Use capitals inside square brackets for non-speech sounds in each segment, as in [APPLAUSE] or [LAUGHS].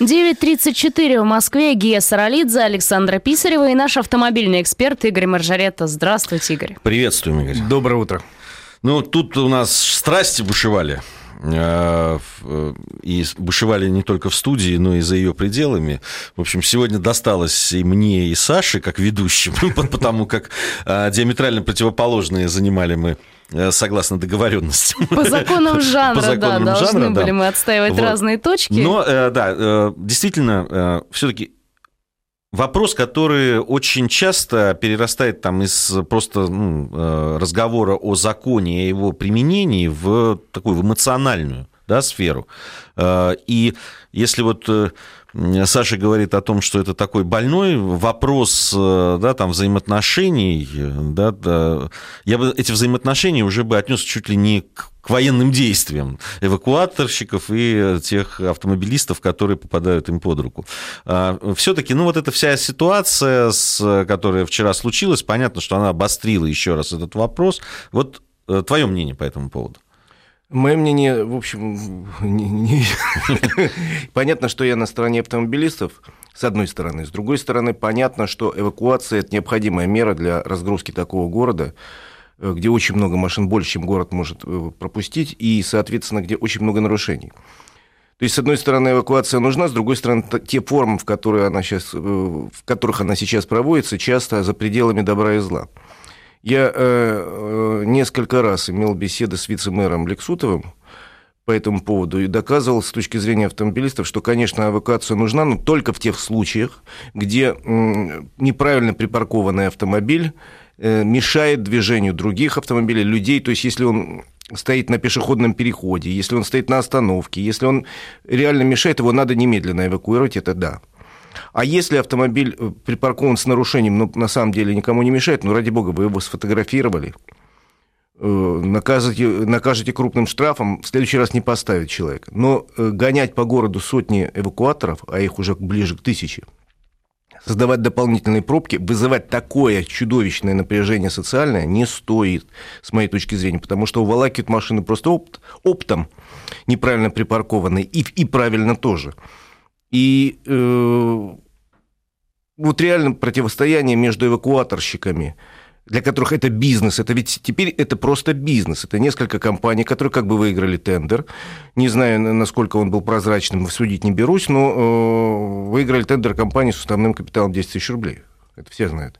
9.34 в Москве. Гия Саралидзе, Александра Писарева и наш автомобильный эксперт Игорь Маржарета. Здравствуйте, Игорь. Приветствуем, Игорь. Доброе утро. Ну, тут у нас страсти бушевали. Э, и бушевали не только в студии, но и за ее пределами. В общем, сегодня досталось и мне, и Саше, как ведущим, [LAUGHS] потому как э, диаметрально противоположные занимали мы э, согласно договоренности. По законам [LAUGHS] жанра, По законам да, жанра, должны да. были мы отстаивать вот. разные точки. Но, да, действительно, все-таки Вопрос, который очень часто перерастает там из просто ну, э, разговора о законе и его применении в такую в эмоциональную да, сферу. Э, и если вот э, Саша говорит о том, что это такой больной вопрос да, там, взаимоотношений, да, да, я бы эти взаимоотношения уже бы отнес чуть ли не к к военным действиям эвакуаторщиков и тех автомобилистов, которые попадают им под руку. А, Все-таки, ну вот эта вся ситуация, которая вчера случилась, понятно, что она обострила еще раз этот вопрос. Вот э, твое мнение по этому поводу? Мое мнение, в общем, не, не... [LAUGHS] понятно, что я на стороне автомобилистов, с одной стороны. С другой стороны, понятно, что эвакуация – это необходимая мера для разгрузки такого города, Э, где очень много машин, больше, чем город может э, пропустить, и, соответственно, где очень много нарушений. То есть, с одной стороны, эвакуация нужна, с другой стороны, те формы, в, которые она сейчас, э, в которых она сейчас проводится, часто за пределами добра и зла. Я э, несколько раз имел беседы с вице-мэром Лексутовым по этому поводу и доказывал с точки зрения автомобилистов, что, конечно, эвакуация нужна, но только в тех случаях, где э, неправильно припаркованный автомобиль Э, мешает движению других автомобилей, людей. То есть, если он стоит на пешеходном переходе, если он стоит на остановке, если он реально мешает, его надо немедленно эвакуировать, это да. А если автомобиль э, припаркован с нарушением, но на самом деле никому не мешает, ну, ради бога, вы его сфотографировали, э, накажете, накажете крупным штрафом, в следующий раз не поставит человека. Но гонять по городу сотни эвакуаторов, а их уже ближе к тысяче, создавать дополнительные пробки, вызывать такое чудовищное напряжение социальное не стоит, с моей точки зрения, потому что уволакивают машины просто опт, оптом, неправильно припаркованные, и, и правильно тоже. И э, вот реально противостояние между эвакуаторщиками – для которых это бизнес. Это ведь теперь это просто бизнес. Это несколько компаний, которые как бы выиграли тендер. Не знаю, насколько он был прозрачным, судить не берусь, но э, выиграли тендер компании с уставным капиталом 10 тысяч рублей. Это все знают.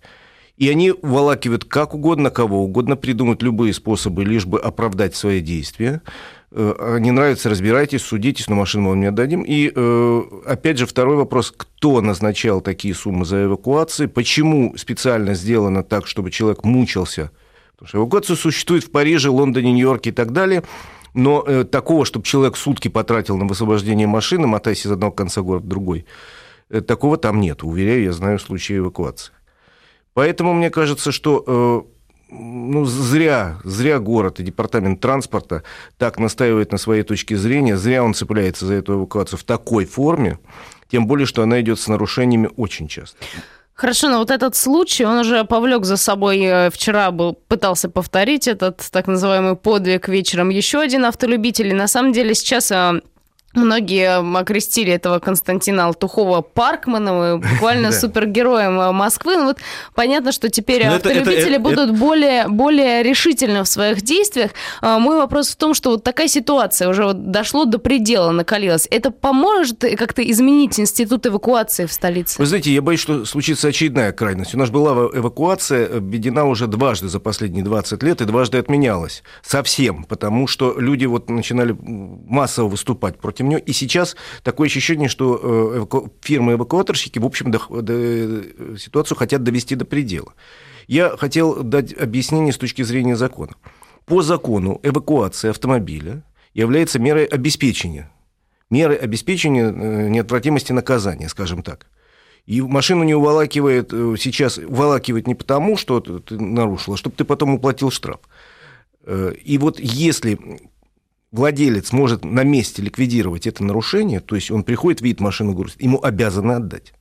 И они волакивают как угодно, кого угодно, придумают любые способы, лишь бы оправдать свои действия. Э, не нравится, разбирайтесь, судитесь, но машину мы вам не отдадим. И, э, опять же, второй вопрос, кто назначал такие суммы за эвакуации, почему специально сделано так, чтобы человек мучился. Потому что эвакуация существует в Париже, Лондоне, Нью-Йорке и так далее, но э, такого, чтобы человек сутки потратил на высвобождение машины, мотаясь из одного конца города в другой, такого там нет. Уверяю, я знаю случаи эвакуации. Поэтому мне кажется, что ну, зря, зря город и департамент транспорта так настаивает на своей точке зрения, зря он цепляется за эту эвакуацию в такой форме, тем более, что она идет с нарушениями очень часто. Хорошо, но вот этот случай, он уже повлек за собой, э, вчера был, пытался повторить этот так называемый подвиг вечером еще один автолюбитель. И на самом деле сейчас э, Многие окрестили этого Константина Алтухова Паркманом, буквально [LAUGHS] супергероем э, Москвы. Ну, вот понятно, что теперь Но автолюбители это, это, будут это... более, более решительны в своих действиях. А, мой вопрос в том, что вот такая ситуация уже вот дошло до предела, накалилась. Это поможет как-то изменить институт эвакуации в столице? Вы знаете, я боюсь, что случится очередная крайность. У нас была эвакуация введена уже дважды за последние 20 лет и дважды отменялась. Совсем, потому что люди вот начинали массово выступать против него. И сейчас такое ощущение, что э, фирмы-эвакуаторщики, в общем, до, до, ситуацию хотят довести до предела. Я хотел дать объяснение с точки зрения закона. По закону эвакуация автомобиля является мерой обеспечения. Мерой обеспечения э, неотвратимости наказания, скажем так. И машину не уволакивает э, сейчас, уволакивает не потому, что ты нарушил, а чтобы ты потом уплатил штраф. И вот если владелец может на месте ликвидировать это нарушение, то есть он приходит, видит машину, грузит, ему обязаны отдать.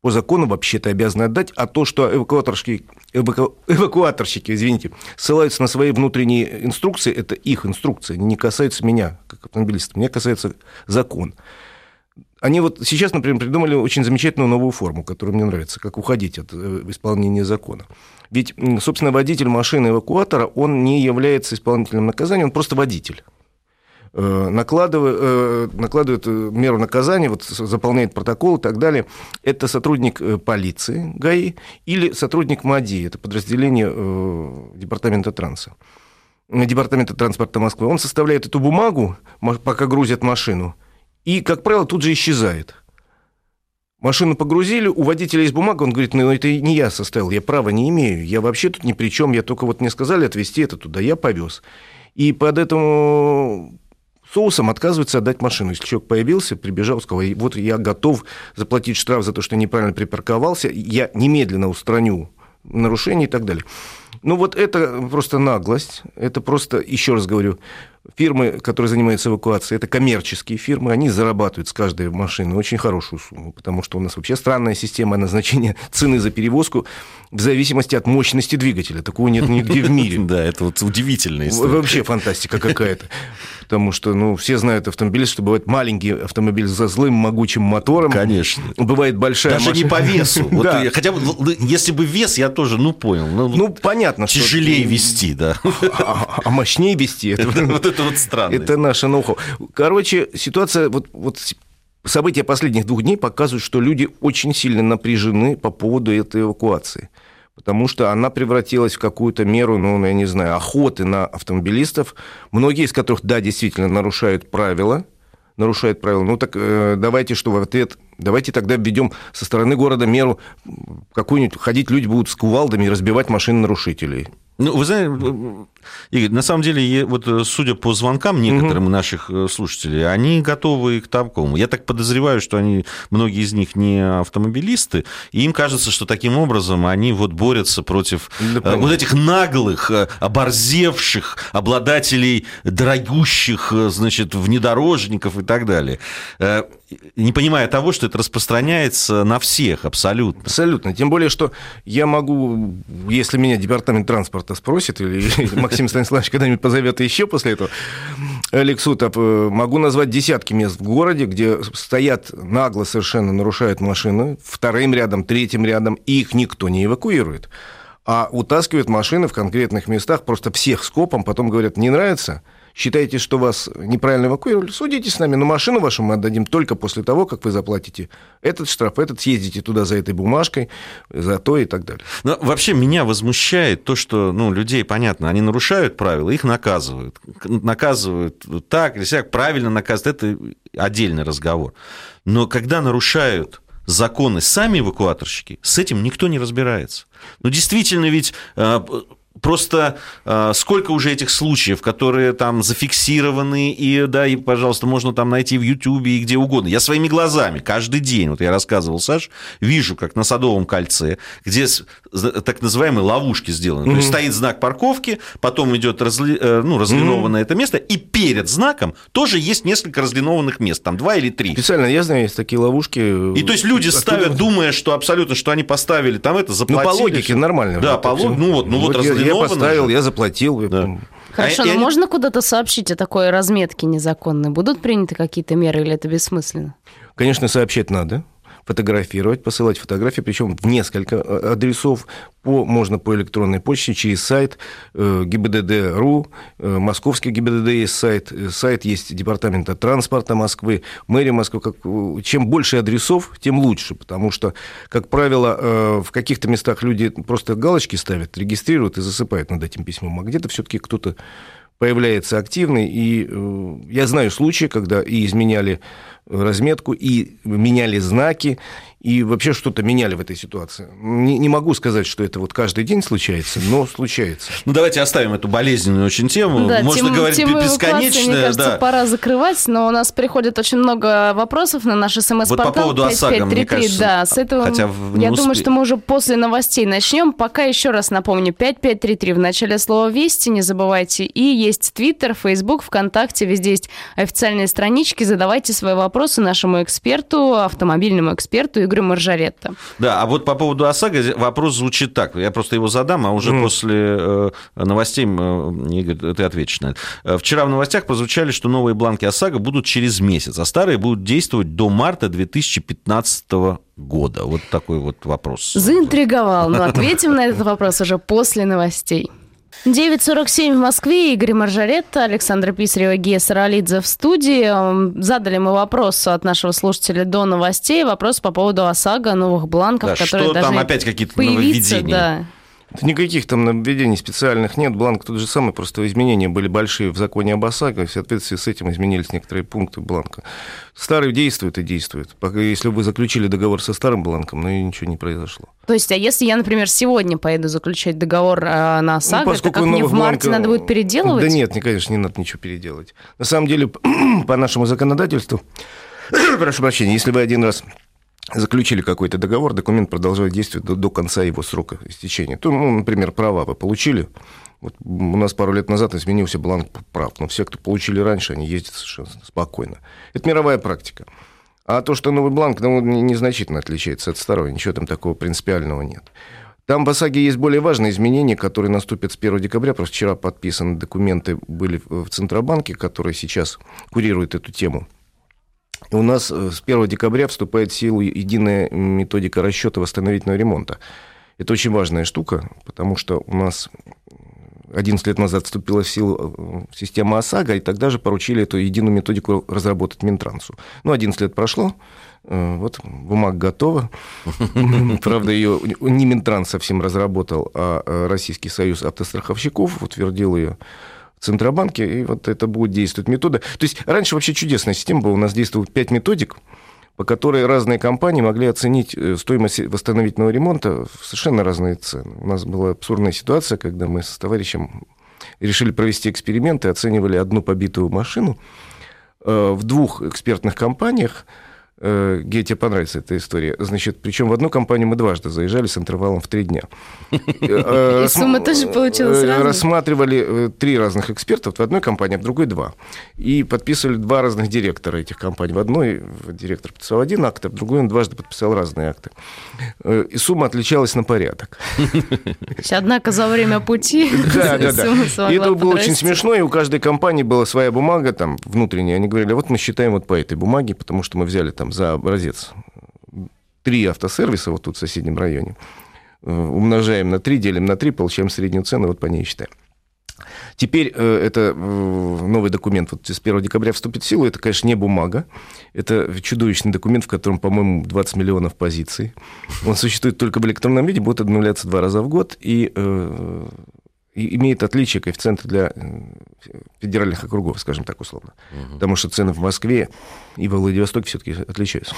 По закону вообще-то обязаны отдать, а то, что эвакуаторщики, эваку, эвакуаторщики извините, ссылаются на свои внутренние инструкции, это их инструкции, не касаются меня, как автомобилиста, меня касается закон. Они вот сейчас, например, придумали очень замечательную новую форму, которая мне нравится, как уходить от э, исполнения закона. Ведь, собственно, водитель машины эвакуатора, он не является исполнителем наказания, он просто водитель накладывает, э, накладывает меру наказания, вот заполняет протокол и так далее. Это сотрудник полиции ГАИ или сотрудник МАДИ, это подразделение Департамента транса. Департамента транспорта Москвы. Он составляет эту бумагу, пока грузят машину, и, как правило, тут же исчезает. Машину погрузили, у водителя есть бумага, он говорит, ну это не я составил, я права не имею, я вообще тут ни при чем, я только вот мне сказали отвезти это туда, я повез. И под этому соусом отказывается отдать машину. Если человек появился, прибежал, сказал, вот я готов заплатить штраф за то, что неправильно припарковался, я немедленно устраню нарушение и так далее. Ну вот это просто наглость, это просто, еще раз говорю, фирмы, которые занимаются эвакуацией, это коммерческие фирмы, они зарабатывают с каждой машины очень хорошую сумму, потому что у нас вообще странная система назначения [LAUGHS] цены за перевозку в зависимости от мощности двигателя. Такого нет нигде в мире. [LAUGHS] Да, это вот удивительная история. Вообще фантастика какая-то. Потому что, ну, все знают автомобилисты, что бывает маленький автомобиль за злым могучим мотором. Конечно. Бывает большая Даже машина. не по весу. [LAUGHS] Вот да. Хотя бы, если бы вес, я тоже, ну, понял. Ну, ну понятно. Тяжелее что... вести, да. А, а мощнее вести. Это, вот это вот странно. Это наше ноу Короче, ситуация, вот, вот события последних двух дней показывают, что люди очень сильно напряжены по поводу этой эвакуации потому что она превратилась в какую-то меру, ну, я не знаю, охоты на автомобилистов, многие из которых, да, действительно нарушают правила, нарушают правила. Ну так э, давайте, что в ответ, давайте тогда введем со стороны города меру какую-нибудь, ходить люди будут с кувалдами и разбивать машины нарушителей. Ну, вы знаете, Игорь, на самом деле, вот э, судя по звонкам некоторым угу. наших э, слушателей, они готовы к такому. Я так подозреваю, что они, многие из них не автомобилисты, и им кажется, что таким образом они вот борются против да, вот этих наглых, оборзевших обладателей дорогущих, значит, внедорожников и так далее не понимая того, что это распространяется на всех абсолютно. Абсолютно. Тем более, что я могу, если меня департамент транспорта спросит, или [LAUGHS] Максим Станиславович когда-нибудь позовет еще после этого, Алексутов, э, могу назвать десятки мест в городе, где стоят нагло совершенно нарушают машины, вторым рядом, третьим рядом, и их никто не эвакуирует. А утаскивают машины в конкретных местах, просто всех скопом, потом говорят, не нравится – считаете, что вас неправильно эвакуировали, судите с нами, но машину вашу мы отдадим только после того, как вы заплатите этот штраф, этот, съездите туда за этой бумажкой, за то и так далее. Но вообще меня возмущает то, что ну, людей, понятно, они нарушают правила, их наказывают. Наказывают так или сяк, правильно наказывают, это отдельный разговор. Но когда нарушают законы сами эвакуаторщики, с этим никто не разбирается. Ну, действительно, ведь э, Просто э, сколько уже этих случаев, которые там зафиксированы, и, да, и, пожалуйста, можно там найти в Ютубе и где угодно. Я своими глазами каждый день, вот я рассказывал, Саш, вижу, как на Садовом кольце, где так называемые ловушки сделаны. Mm-hmm. То есть стоит знак парковки, потом идет разли, э, ну, разлинованное mm-hmm. это место, и перед знаком тоже есть несколько разлинованных мест, там два или три. Специально, я знаю, есть такие ловушки. И то есть люди ставят, думая, что абсолютно, что они поставили там это, заплатили. Ну, по логике нормально. Да, по логике, ну вот, ну вот, вот разлиновано я поставил, я заплатил. Да. Хорошо, а, но я... можно куда-то сообщить о такой разметке незаконной? Будут приняты какие-то меры или это бессмысленно? Конечно, сообщать надо фотографировать, посылать фотографии, причем в несколько э, адресов. По, можно по электронной почте, через сайт э, ГИБДД.ру, э, московский ГИБДД есть сайт, сайт есть Департамента транспорта Москвы, мэрия Москвы. Как, чем больше адресов, тем лучше, потому что, как правило, в каких-то местах люди просто галочки ставят, регистрируют и засыпают над этим письмом, а где-то все-таки кто-то появляется активный, и я знаю случаи, когда и изменяли разметку, и меняли знаки, и вообще что-то меняли в этой ситуации. Не, не могу сказать, что это вот каждый день случается, но случается. Ну, давайте оставим эту болезненную очень тему. Да, Можно тему, говорить тему бесконечно. Мне кажется, да. пора закрывать, но у нас приходит очень много вопросов на наш смс-портал. Вот по поводу ОСАГО, мне кажется, да, с этого хотя я думаю, что мы уже после новостей начнем. Пока еще раз напомню, 5533 в начале слова «Вести», не забывайте. И есть Твиттер, Фейсбук, ВКонтакте, везде есть официальные странички. Задавайте свои вопросы нашему эксперту, автомобильному эксперту Игорю Маржаретто. Да, а вот по поводу ОСАГО вопрос звучит так. Я просто его задам, а уже mm. после э, новостей, Игорь, ты ответишь на это. Вчера в новостях прозвучали, что новые бланки ОСАГО будут через месяц, а старые будут действовать до марта 2015 года. Вот такой вот вопрос. Заинтриговал, но ответим на этот вопрос уже после новостей. 9.47 в Москве. Игорь Маржаретта, Александра Писарева, Гея Саралидзе в студии. Задали мы вопрос от нашего слушателя до новостей. Вопрос по поводу ОСАГО, новых бланков, да, которые что даже там опять какие-то нововведения. Да. Никаких там нововведений специальных нет. Бланк тот же самый, просто изменения были большие в законе об ОСАГО, в соответствии с этим изменились некоторые пункты бланка. Старый действует и действует. Пока, если вы заключили договор со старым бланком, ну и ничего не произошло. То есть, а если я, например, сегодня поеду заключать договор э, на ОСАГО, ну, то как мне в марте бланка... надо будет переделывать? Да нет, конечно, не надо ничего переделать. На самом деле, [CLEARS THROAT] по нашему законодательству, [CLEARS THROAT] прошу прощения, если вы один раз заключили какой-то договор, документ продолжает действовать до, до конца его срока истечения. То, ну, например, права вы получили. Вот у нас пару лет назад изменился бланк прав, но все, кто получили раньше, они ездят совершенно спокойно. Это мировая практика. А то, что новый бланк, ну, незначительно отличается от старого, ничего там такого принципиального нет. Там в ОСАГе есть более важные изменения, которые наступят с 1 декабря. Просто вчера подписаны документы были в Центробанке, которые сейчас курируют эту тему. У нас э, с 1 декабря вступает в силу единая методика расчета восстановительного ремонта. Это очень важная штука, потому что у нас 11 лет назад вступила в силу э, система ОСАГО, и тогда же поручили эту единую методику разработать Минтрансу. Ну, 11 лет прошло, э, вот бумага готова. [LAUGHS] Правда, ее не Минтранс совсем разработал, а Российский союз автостраховщиков утвердил ее Центробанке, и вот это будет действовать метода. То есть раньше вообще чудесная система была, у нас действовало 5 методик, по которой разные компании могли оценить э, стоимость восстановительного ремонта в совершенно разные цены. У нас была абсурдная ситуация, когда мы с товарищем решили провести эксперименты, оценивали одну побитую машину э, в двух экспертных компаниях, Э, Ге, тебе понравится эта история. Значит, причем в одну компанию мы дважды заезжали с интервалом в три дня. [LAUGHS] Э, И сумма тоже получилась разная? Рассматривали э, три разных экспертов в одной компании, а в другой два. И подписывали два разных директора этих компаний. В одной директор подписал один акт, а в другой он дважды подписал разные акты. И сумма отличалась на порядок. Однако за время пути [LAUGHS] Да, да, да. И это было очень смешно, и у каждой компании была своя бумага там внутренняя. Они говорили, вот мы считаем вот по этой бумаге, потому что мы взяли там там за образец три автосервиса вот тут в соседнем районе, э, умножаем на 3, делим на 3, получаем среднюю цену, вот по ней считаем. Теперь э, это э, новый документ вот с 1 декабря вступит в силу. Это, конечно, не бумага. Это чудовищный документ, в котором, по-моему, 20 миллионов позиций. Он существует только в электронном виде, будет обновляться два раза в год и, имеет отличие коэффициента для федеральных округов, скажем так условно. Угу. Потому что цены в Москве и во Владивостоке все-таки отличаются.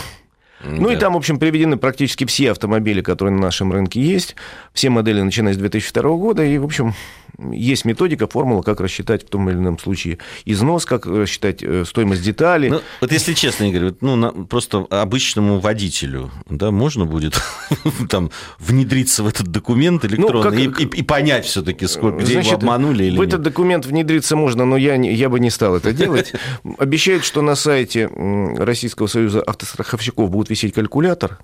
Ну да. и там, в общем, приведены практически все автомобили, которые на нашем рынке есть, все модели, начиная с 2002 года, и, в общем, есть методика, формула, как рассчитать в том или ином случае износ, как рассчитать э, стоимость деталей. Ну, вот если честно, Игорь, ну, на, просто обычному водителю, да, можно будет [LAUGHS] там внедриться в этот документ электронный ну, как... и, и, и понять все-таки, сколько, где Значит, его обманули или В нет. этот документ внедриться можно, но я, я бы не стал это делать. [LAUGHS] Обещают, что на сайте Российского союза автостраховщиков будет висеть калькулятор,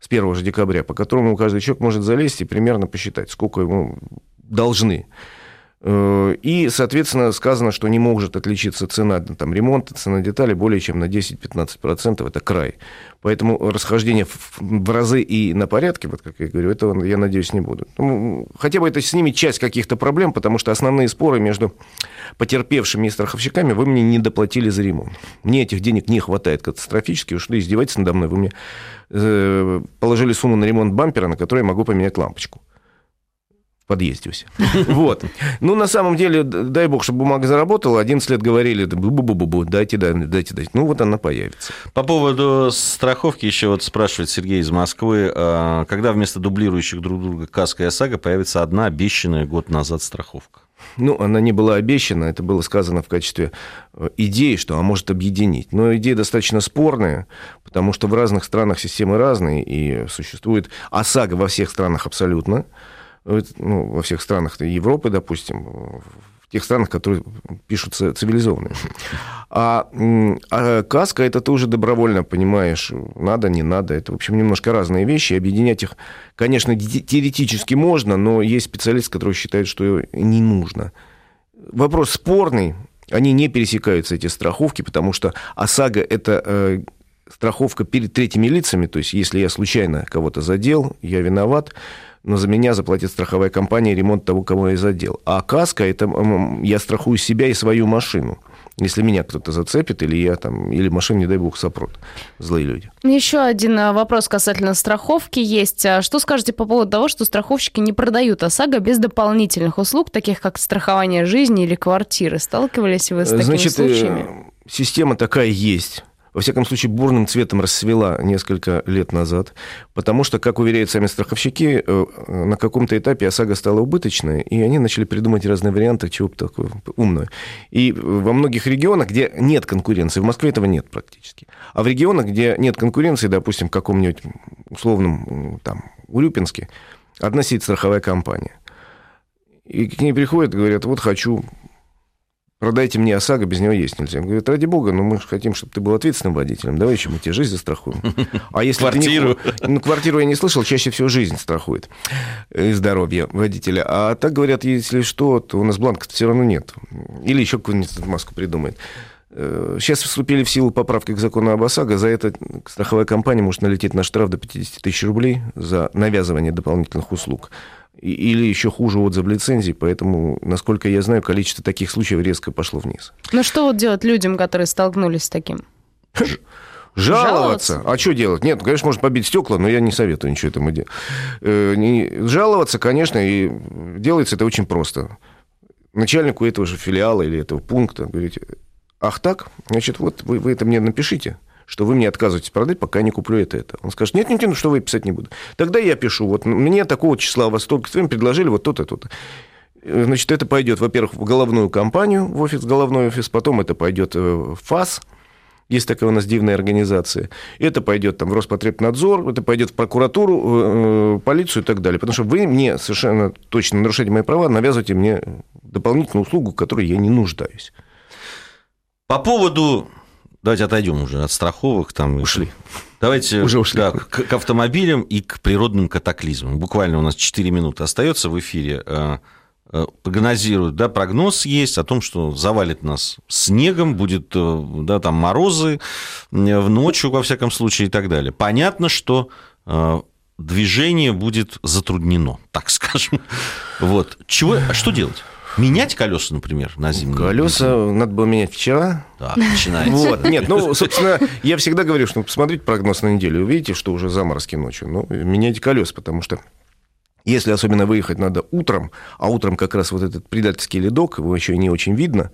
с 1 же декабря, по которому каждый человек может залезть и примерно посчитать, сколько ему должны. Э, и, соответственно, сказано, что не может отличиться цена там, ремонта, цена деталей более чем на 10-15%. Это край. Поэтому расхождение в разы и на порядке, вот как я говорю, этого, я надеюсь, не будут. Ну, хотя бы это снимет часть каких-то проблем, потому что основные споры между потерпевшими и страховщиками вы мне не доплатили за ремонт. Мне этих денег не хватает катастрофически. Уж издеваетесь надо мной. Вы мне э, положили сумму на ремонт бампера, на который я могу поменять лампочку подъезде все. [LAUGHS] Вот. Ну, на самом деле, дай бог, чтобы бумага заработала. 11 лет говорили, бу-бу-бу-бу, дайте, дайте, дайте. Ну, вот она появится. По поводу страховки еще вот спрашивает Сергей из Москвы. А, когда вместо дублирующих друг друга КАСКО и ОСАГО появится одна обещанная год назад страховка? Ну, она не была обещана, это было сказано в качестве э, идеи, что она может объединить. Но идея достаточно спорная, потому что в разных странах системы разные, и существует ОСАГО во всех странах абсолютно, ну, во всех странах Европы, допустим, тех странах, которые пишутся цивилизованные. [LAUGHS] А, а каска это ты уже добровольно понимаешь, надо, не надо. Это, в общем, немножко разные вещи. Объединять их, конечно, теоретически можно, но есть специалисты, которые считают, что не нужно. Вопрос спорный. Они не пересекаются, эти страховки, потому что ОСАГО – это э, страховка перед третьими лицами. То есть, если я случайно кого-то задел, я виноват, но за меня заплатит страховая компания ремонт того, кого я задел. А каска – это я страхую себя и свою машину. Если меня кто-то зацепит, или я там, или машина, не дай бог, сопрут. Злые люди. Еще один а, вопрос касательно страховки есть. А что скажете по поводу того, что страховщики не продают ОСАГО без дополнительных услуг, таких как страхование жизни или квартиры? Сталкивались вы с такими Значит, э, случаями? Система такая есть во всяком случае, бурным цветом расцвела несколько лет назад, потому что, как уверяют сами страховщики, э, на каком-то этапе ОСАГО стала убыточной, и они начали придумать разные варианты, чего бы такое умное. И во многих регионах, где нет конкуренции, в Москве этого нет практически, а в регионах, где нет конкуренции, допустим, в каком-нибудь условном там, Урюпинске, одна сидит страховая компания. И к ней приходят говорят, вот хочу продайте мне ОСАГО, без него есть нельзя. Он говорит, ради бога, но мы же хотим, чтобы ты был ответственным водителем, давай еще мы тебе жизнь застрахуем. [LAUGHS] А если квартиру? Не... Ну, квартиру я не слышал, чаще всего жизнь страхует и здоровье водителя. А так говорят, если что, то у нас бланка все равно нет. Или еще какую-нибудь маску придумает. Э, сейчас вступили в силу поправки к закону об ОСАГО. За это страховая компания может налететь на штраф до 50 тысяч рублей за навязывание дополнительных услуг или еще хуже отзыв лицензий, поэтому, насколько я знаю, количество таких случаев резко пошло вниз. Ну что вот делать людям, которые столкнулись с таким? Жаловаться. Жаловаться. А что делать? Нет, конечно, можно побить стекла, но я не советую ничего этому делать. Э, жаловаться, конечно, и делается это очень просто. Начальнику этого же филиала или этого пункта говорите, ах так, значит, вот вы, вы это мне напишите что вы мне отказываетесь продать, пока я не куплю это это. Он скажет, нет, нет, нет, ну что вы писать не буду. Тогда я пишу, вот мне такого числа вас столько, вы предложили вот то-то, то-то. Значит, это пойдет, во-первых, в головную компанию, в офис, головной офис, потом это пойдет э, в ФАС, есть такая у нас дивная организация. Это пойдет там в Роспотребнадзор, это пойдет в прокуратуру, э, полицию и так далее. Потому что вы мне совершенно точно нарушаете мои права, навязываете мне дополнительную услугу, которой я не нуждаюсь. По поводу Давайте отойдем уже от страховок. Там, ушли. Давайте уже ушли. Да, к, к автомобилям и к природным катаклизмам. Буквально у нас 4 минуты остается в эфире. Э, э, прогнозируют, да, прогноз есть о том, что завалит нас снегом, будет, э, да, там морозы в ночью, во всяком случае, и так далее. Понятно, что движение будет затруднено, так скажем. Вот. Чего, что делать? Менять колеса, например, на зимние? Колеса надо было менять вчера. Так, начинается. Вот. Нет, ну, собственно, я всегда говорю, что посмотрите прогноз на неделю, увидите, что уже заморозки ночью. Ну, меняйте колеса, потому что если особенно выехать надо утром, а утром как раз вот этот предательский ледок, его еще не очень видно,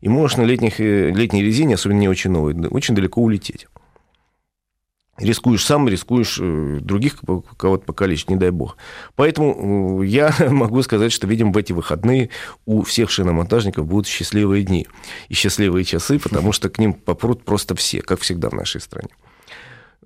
и можешь на летних, э, летней резине, особенно не очень новой, очень далеко улететь рискуешь сам, рискуешь э, других кого-то покалечить, не дай бог. Поэтому э, я [LAUGHS] могу сказать, что, видим, в эти выходные у всех шиномонтажников будут счастливые дни и счастливые часы, потому что к ним попрут просто все, как всегда в нашей стране.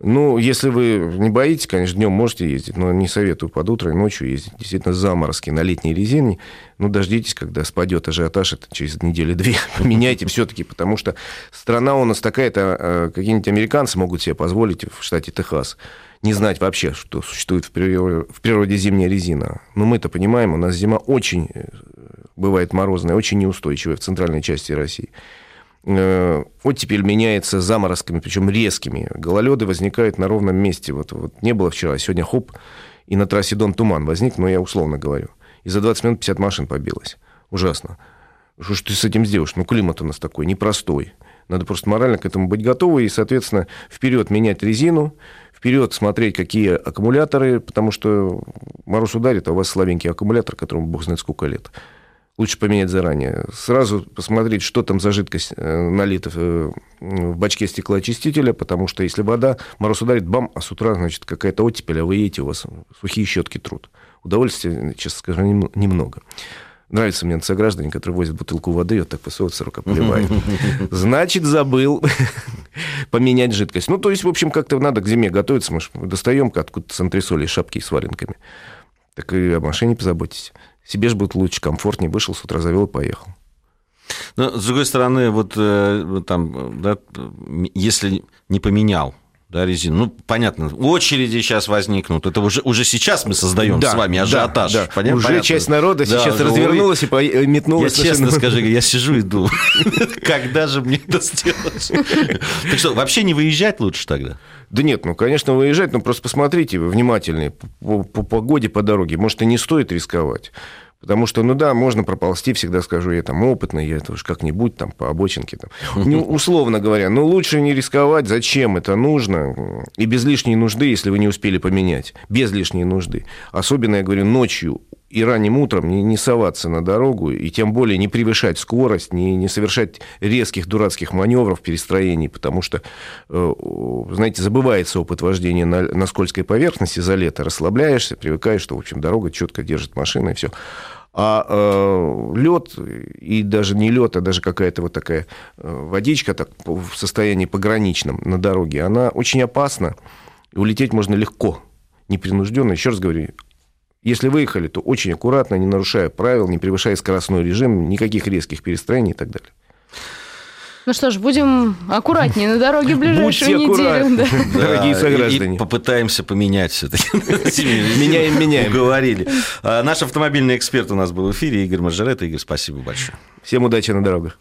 Ну, если вы не боитесь, конечно, днем можете ездить, но не советую под утро и ночью ездить. Действительно, заморозки на летней резине. Ну, дождитесь, когда спадет ажиотаж, это через недели-две. [LAUGHS] Поменяйте все-таки, потому что страна у нас такая-то, а, какие-нибудь американцы могут себе позволить в штате Техас не знать вообще, что существует в природе, в природе зимняя резина. Но мы-то понимаем, у нас зима очень э, бывает морозная, очень неустойчивая в центральной части России. Э, оттепель меняется заморозками, причем резкими. Гололеды возникают на ровном месте. Вот, вот не было вчера, а сегодня хоп, и на трассе Дон туман возник, но я условно говорю. И за 20 минут 50 машин побилось. Ужасно. Что ж ты с этим сделаешь? Ну, климат у нас такой непростой. Надо просто морально к этому быть готовы и, соответственно, вперед менять резину, вперед смотреть, какие аккумуляторы, потому что мороз ударит, а у вас слабенький аккумулятор, которому бог знает сколько лет лучше поменять заранее. Сразу посмотреть, что там за жидкость э, налита в бачке стеклоочистителя, потому что если вода, мороз ударит, бам, а с утра, значит, какая-то оттепель, а вы едете, у вас сухие щетки труд. Удовольствия, честно скажу, немного. Нравится мне сограждане, которые возят бутылку воды, вот так высовывается, рука поливает. [LAUGHS] Значит, забыл [LAUGHS] поменять жидкость. Ну, то есть, в общем, как-то надо к зиме готовиться. Мы достаем откуда-то с антресолей шапки с валенками. Так и о машине позаботьтесь. Себе же будет лучше, комфортнее. Вышел с утра, завел и поехал. Но, с другой стороны, вот э, там, да, если не поменял да, резину. Ну, понятно, очереди сейчас возникнут. Это уже, уже сейчас мы создаем да, с вами ажиотаж. Да, да. Понятно? Уже понятно? часть народа да, сейчас развернулась и э, метнулась. Я честно скажу, я сижу и думаю, [LAUGHS] когда же мне это сделать? Так что, вообще не выезжать лучше тогда? Да нет, ну, конечно, выезжать, но просто посмотрите, вы внимательнее по, по погоде, по дороге. Может, и не стоит рисковать. Потому что, ну да, можно проползти, всегда скажу, я там опытный, я это уж как-нибудь там по обочинке. Там. [LAUGHS] Ну, условно говоря, но лучше не рисковать, зачем это нужно, и без лишней нужды, если вы не успели поменять, без лишней нужды. Особенно, я говорю, ночью и ранним утром не, не соваться на дорогу, и тем более не превышать скорость, не, не совершать резких дурацких маневров, перестроений, потому что, э, знаете, забывается опыт вождения на, на скользкой поверхности за лето, расслабляешься, привыкаешь, что, в общем, дорога четко держит машина, и все. А э, лед, и даже не лед, а даже какая-то вот такая э, водичка так, в состоянии пограничном на дороге, она очень опасна. И улететь можно легко, непринужденно. Еще раз говорю, если выехали, то очень аккуратно, не нарушая правил, не превышая скоростной режим, никаких резких перестроений и так далее. Ну что ж, будем аккуратнее на дороге в ближайшую Будьте неделю. Да. Дорогие сограждане. И попытаемся поменять все-таки. [LAUGHS] Меняем, меняем. Говорили. А, наш автомобильный эксперт у нас был в эфире, Игорь Мажорет. Игорь, спасибо большое. Всем удачи на дорогах.